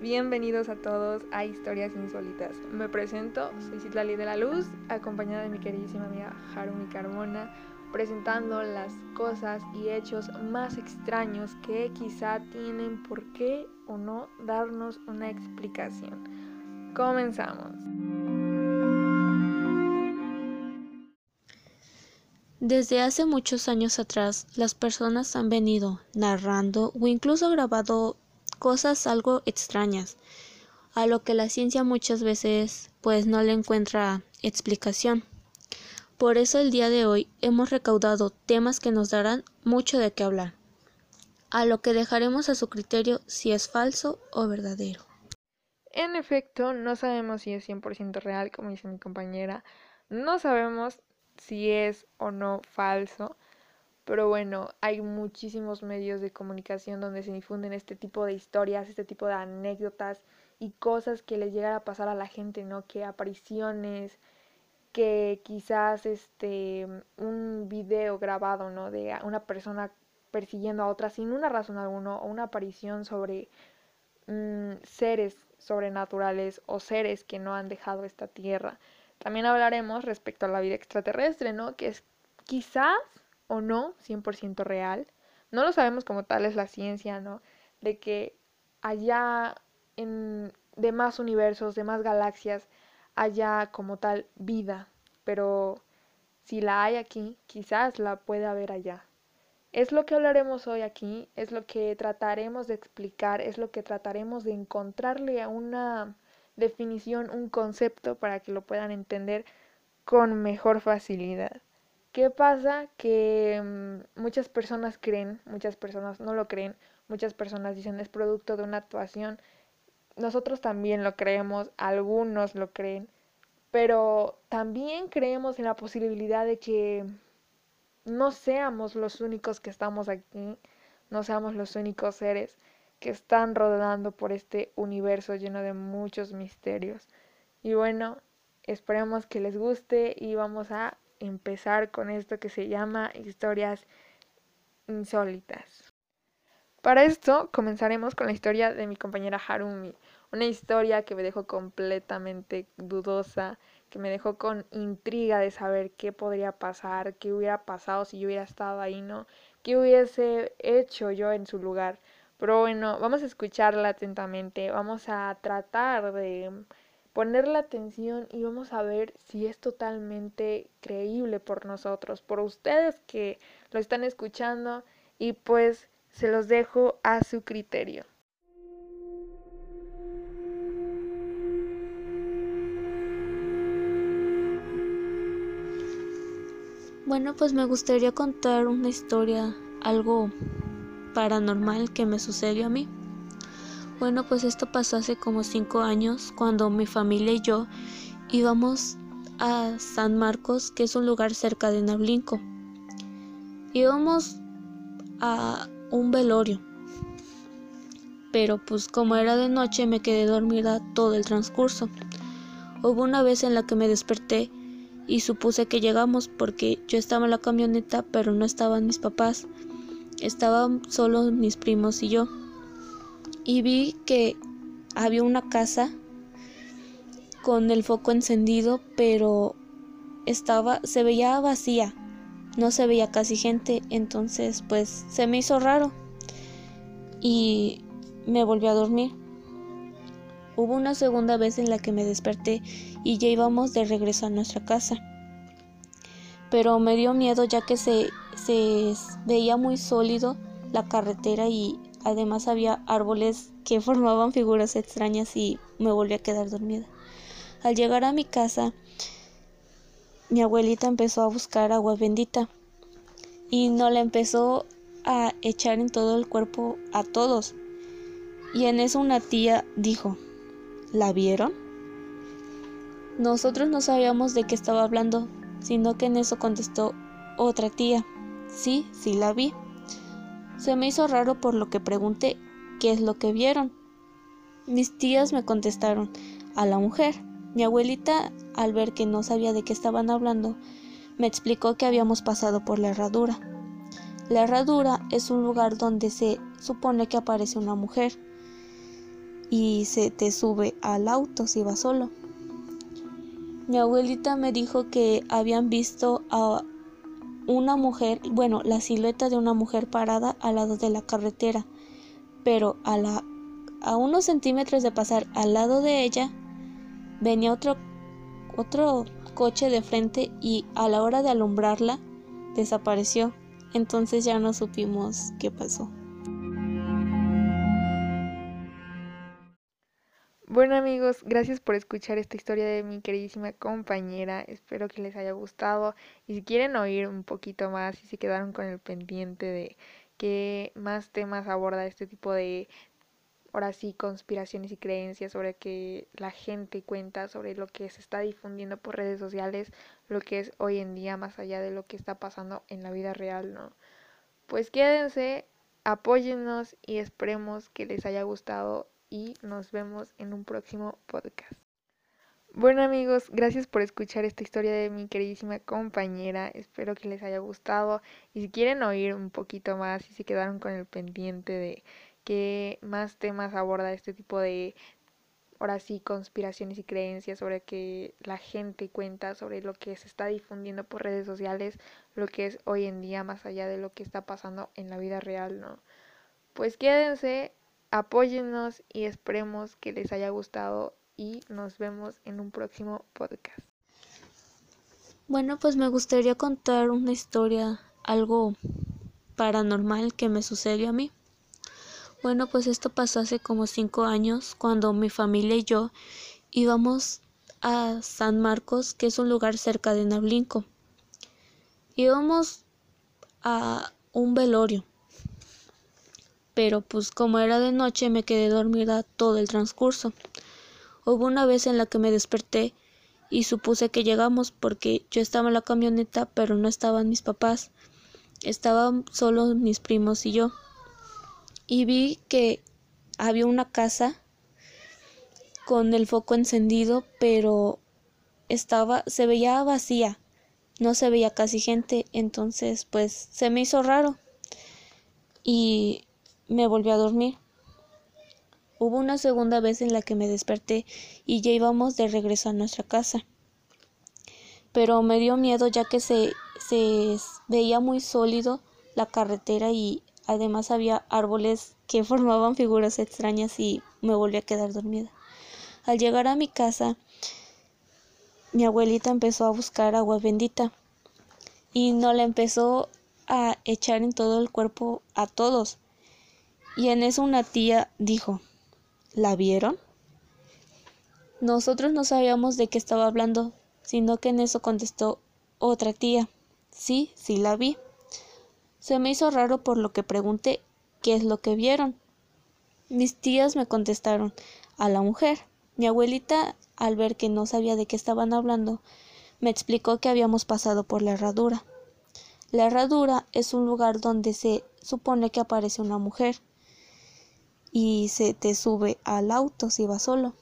Bienvenidos a todos a Historias Insólitas. Me presento, soy Citlali de la Luz, acompañada de mi queridísima amiga Harumi Carmona, presentando las cosas y hechos más extraños que quizá tienen por qué o no darnos una explicación. Comenzamos. Desde hace muchos años atrás, las personas han venido narrando o incluso grabado cosas algo extrañas, a lo que la ciencia muchas veces pues no le encuentra explicación. Por eso el día de hoy hemos recaudado temas que nos darán mucho de qué hablar, a lo que dejaremos a su criterio si es falso o verdadero. En efecto, no sabemos si es 100% real, como dice mi compañera, no sabemos si es o no falso, pero bueno, hay muchísimos medios de comunicación donde se difunden este tipo de historias, este tipo de anécdotas y cosas que les llegan a pasar a la gente, ¿no? Que apariciones, que quizás este un video grabado, ¿no? De una persona persiguiendo a otra sin una razón alguna o una aparición sobre mm, seres sobrenaturales o seres que no han dejado esta tierra. También hablaremos respecto a la vida extraterrestre, ¿no? Que es quizás o no 100% real. No lo sabemos como tal, es la ciencia, ¿no? De que allá en demás universos, demás galaxias, haya como tal vida, pero si la hay aquí, quizás la pueda haber allá. Es lo que hablaremos hoy aquí, es lo que trataremos de explicar, es lo que trataremos de encontrarle a una definición, un concepto para que lo puedan entender con mejor facilidad. ¿Qué pasa? Que mm, muchas personas creen, muchas personas no lo creen, muchas personas dicen es producto de una actuación. Nosotros también lo creemos, algunos lo creen, pero también creemos en la posibilidad de que no seamos los únicos que estamos aquí, no seamos los únicos seres que están rodando por este universo lleno de muchos misterios. Y bueno, esperemos que les guste y vamos a empezar con esto que se llama historias insólitas. Para esto comenzaremos con la historia de mi compañera Harumi, una historia que me dejó completamente dudosa, que me dejó con intriga de saber qué podría pasar, qué hubiera pasado si yo hubiera estado ahí, ¿no? ¿Qué hubiese hecho yo en su lugar? Pero bueno, vamos a escucharla atentamente, vamos a tratar de poner la atención y vamos a ver si es totalmente creíble por nosotros, por ustedes que lo están escuchando y pues se los dejo a su criterio. Bueno, pues me gustaría contar una historia, algo paranormal que me sucedió a mí. Bueno, pues esto pasó hace como cinco años cuando mi familia y yo íbamos a San Marcos, que es un lugar cerca de Nablinco. Íbamos a un velorio, pero pues como era de noche me quedé dormida todo el transcurso. Hubo una vez en la que me desperté y supuse que llegamos porque yo estaba en la camioneta, pero no estaban mis papás, estaban solo mis primos y yo y vi que había una casa con el foco encendido, pero estaba se veía vacía. No se veía casi gente, entonces pues se me hizo raro y me volví a dormir. Hubo una segunda vez en la que me desperté y ya íbamos de regreso a nuestra casa. Pero me dio miedo ya que se, se veía muy sólido la carretera y Además había árboles que formaban figuras extrañas y me volví a quedar dormida. Al llegar a mi casa, mi abuelita empezó a buscar agua bendita y no la empezó a echar en todo el cuerpo a todos. Y en eso una tía dijo, ¿la vieron? Nosotros no sabíamos de qué estaba hablando, sino que en eso contestó otra tía, sí, sí la vi. Se me hizo raro por lo que pregunté qué es lo que vieron. Mis tías me contestaron a la mujer. Mi abuelita, al ver que no sabía de qué estaban hablando, me explicó que habíamos pasado por la herradura. La herradura es un lugar donde se supone que aparece una mujer y se te sube al auto si va solo. Mi abuelita me dijo que habían visto a una mujer, bueno, la silueta de una mujer parada al lado de la carretera, pero a, la, a unos centímetros de pasar al lado de ella venía otro, otro coche de frente y a la hora de alumbrarla desapareció. Entonces ya no supimos qué pasó. Bueno amigos, gracias por escuchar esta historia de mi queridísima compañera. Espero que les haya gustado y si quieren oír un poquito más y se quedaron con el pendiente de qué más temas aborda este tipo de, ahora sí, conspiraciones y creencias sobre que la gente cuenta sobre lo que se está difundiendo por redes sociales, lo que es hoy en día más allá de lo que está pasando en la vida real, ¿no? Pues quédense, apóyennos y esperemos que les haya gustado y nos vemos en un próximo podcast. Bueno amigos, gracias por escuchar esta historia de mi queridísima compañera. Espero que les haya gustado y si quieren oír un poquito más y se quedaron con el pendiente de qué más temas aborda este tipo de, ahora sí, conspiraciones y creencias sobre que la gente cuenta sobre lo que se está difundiendo por redes sociales, lo que es hoy en día más allá de lo que está pasando en la vida real, ¿no? Pues quédense, apóyennos y esperemos que les haya gustado y nos vemos en un próximo podcast. Bueno, pues me gustaría contar una historia, algo paranormal que me sucedió a mí. Bueno, pues esto pasó hace como cinco años cuando mi familia y yo íbamos a San Marcos, que es un lugar cerca de Nablinco. Íbamos a un velorio pero pues como era de noche me quedé dormida todo el transcurso. Hubo una vez en la que me desperté y supuse que llegamos porque yo estaba en la camioneta pero no estaban mis papás, estaban solo mis primos y yo. Y vi que había una casa con el foco encendido pero estaba se veía vacía, no se veía casi gente, entonces pues se me hizo raro. Y me volví a dormir. Hubo una segunda vez en la que me desperté y ya íbamos de regreso a nuestra casa. Pero me dio miedo ya que se, se veía muy sólido la carretera y además había árboles que formaban figuras extrañas y me volví a quedar dormida. Al llegar a mi casa, mi abuelita empezó a buscar agua bendita y no la empezó a echar en todo el cuerpo a todos. Y en eso una tía dijo, ¿la vieron? Nosotros no sabíamos de qué estaba hablando, sino que en eso contestó otra tía, sí, sí la vi. Se me hizo raro por lo que pregunté, ¿qué es lo que vieron? Mis tías me contestaron, a la mujer. Mi abuelita, al ver que no sabía de qué estaban hablando, me explicó que habíamos pasado por la herradura. La herradura es un lugar donde se supone que aparece una mujer y se te sube al auto si va solo.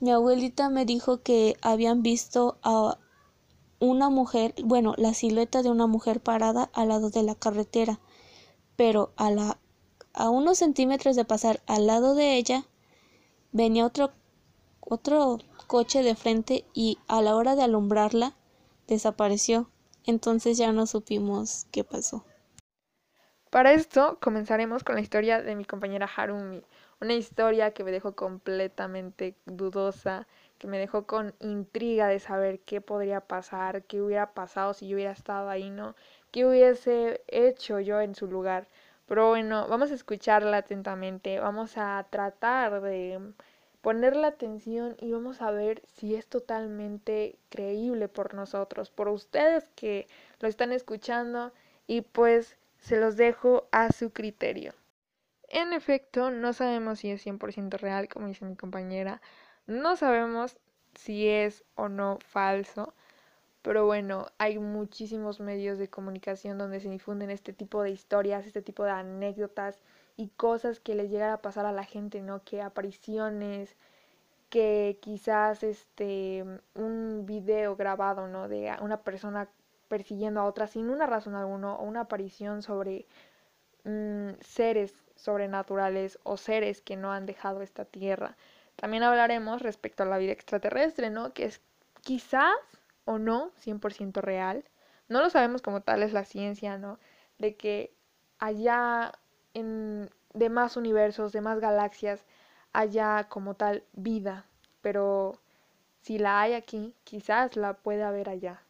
Mi abuelita me dijo que habían visto a una mujer, bueno, la silueta de una mujer parada al lado de la carretera, pero a la a unos centímetros de pasar al lado de ella venía otro otro coche de frente y a la hora de alumbrarla desapareció. Entonces ya no supimos qué pasó. Para esto comenzaremos con la historia de mi compañera Harumi, una historia que me dejó completamente dudosa, que me dejó con intriga de saber qué podría pasar, qué hubiera pasado si yo hubiera estado ahí, ¿no? ¿Qué hubiese hecho yo en su lugar? Pero bueno, vamos a escucharla atentamente, vamos a tratar de ponerle atención y vamos a ver si es totalmente creíble por nosotros, por ustedes que lo están escuchando y pues se los dejo a su criterio. En efecto, no sabemos si es 100% real, como dice mi compañera. No sabemos si es o no falso. Pero bueno, hay muchísimos medios de comunicación donde se difunden este tipo de historias, este tipo de anécdotas y cosas que les llegan a pasar a la gente, ¿no? Que apariciones, que quizás este un video grabado, ¿no? De una persona persiguiendo a otra sin una razón alguna o una aparición sobre mm, seres sobrenaturales o seres que no han dejado esta tierra. También hablaremos respecto a la vida extraterrestre, ¿no? Que es quizás o no 100% real. No lo sabemos como tal, es la ciencia, ¿no? De que allá en demás universos, demás galaxias, haya como tal vida, pero si la hay aquí, quizás la pueda haber allá.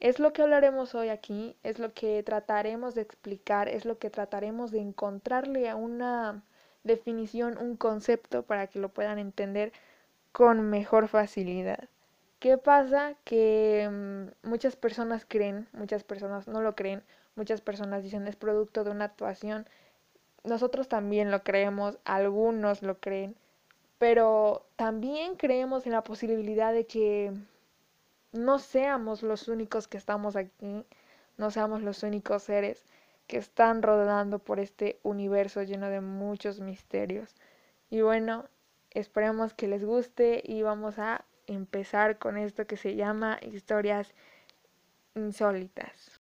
Es lo que hablaremos hoy aquí, es lo que trataremos de explicar, es lo que trataremos de encontrarle a una definición, un concepto para que lo puedan entender con mejor facilidad. ¿Qué pasa? Que mm, muchas personas creen, muchas personas no lo creen, muchas personas dicen es producto de una actuación. Nosotros también lo creemos, algunos lo creen, pero también creemos en la posibilidad de que no seamos los únicos que estamos aquí, no seamos los únicos seres que están rodando por este universo lleno de muchos misterios. Y bueno, esperemos que les guste y vamos a empezar con esto que se llama historias insólitas.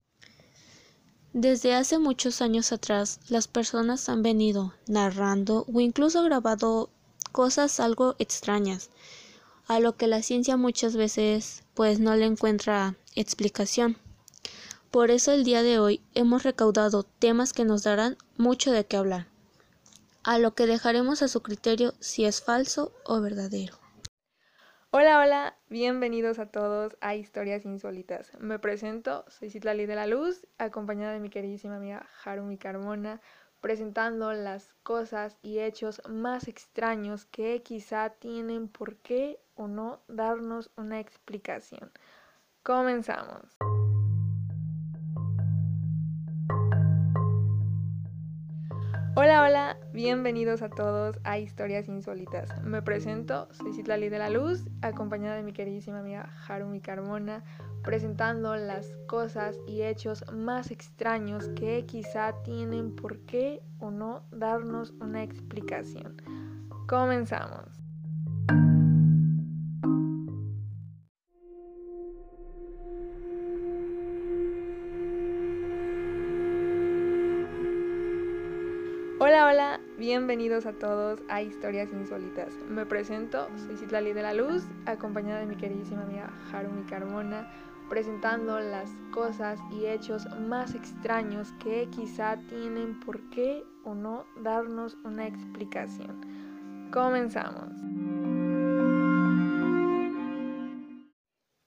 Desde hace muchos años atrás, las personas han venido narrando o incluso grabado cosas algo extrañas, a lo que la ciencia muchas veces pues no le encuentra explicación. Por eso el día de hoy hemos recaudado temas que nos darán mucho de qué hablar, a lo que dejaremos a su criterio si es falso o verdadero. Hola, hola, bienvenidos a todos a Historias Insólitas. Me presento, soy Citlali de la Luz, acompañada de mi queridísima amiga Harumi Carmona, presentando las cosas y hechos más extraños que quizá tienen por qué o no darnos una explicación. Comenzamos. Hola, hola, bienvenidos a todos a Historias Insólitas. Me presento, soy Citlali de la Luz, acompañada de mi queridísima amiga Harumi Carmona, presentando las cosas y hechos más extraños que quizá tienen por qué o no darnos una explicación. Comenzamos. Bienvenidos a todos a Historias Insólitas. Me presento, soy Citlali de la Luz, acompañada de mi queridísima amiga Harumi Carmona, presentando las cosas y hechos más extraños que quizá tienen por qué o no darnos una explicación. Comenzamos.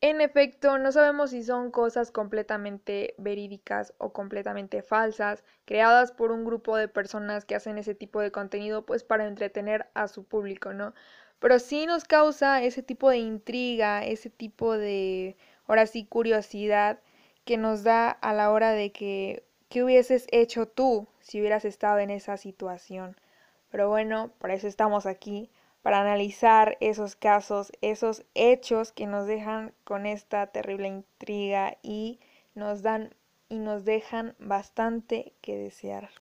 En efecto, no sabemos si son cosas completamente verídicas o completamente falsas, creadas por un grupo de personas que hacen ese tipo de contenido pues para entretener a su público, ¿no? Pero sí nos causa ese tipo de intriga, ese tipo de, ahora sí, curiosidad que nos da a la hora de que, ¿qué hubieses hecho tú si hubieras estado en esa situación? Pero bueno, por eso estamos aquí para analizar esos casos, esos hechos que nos dejan con esta terrible intriga y nos dan y nos dejan bastante que desear.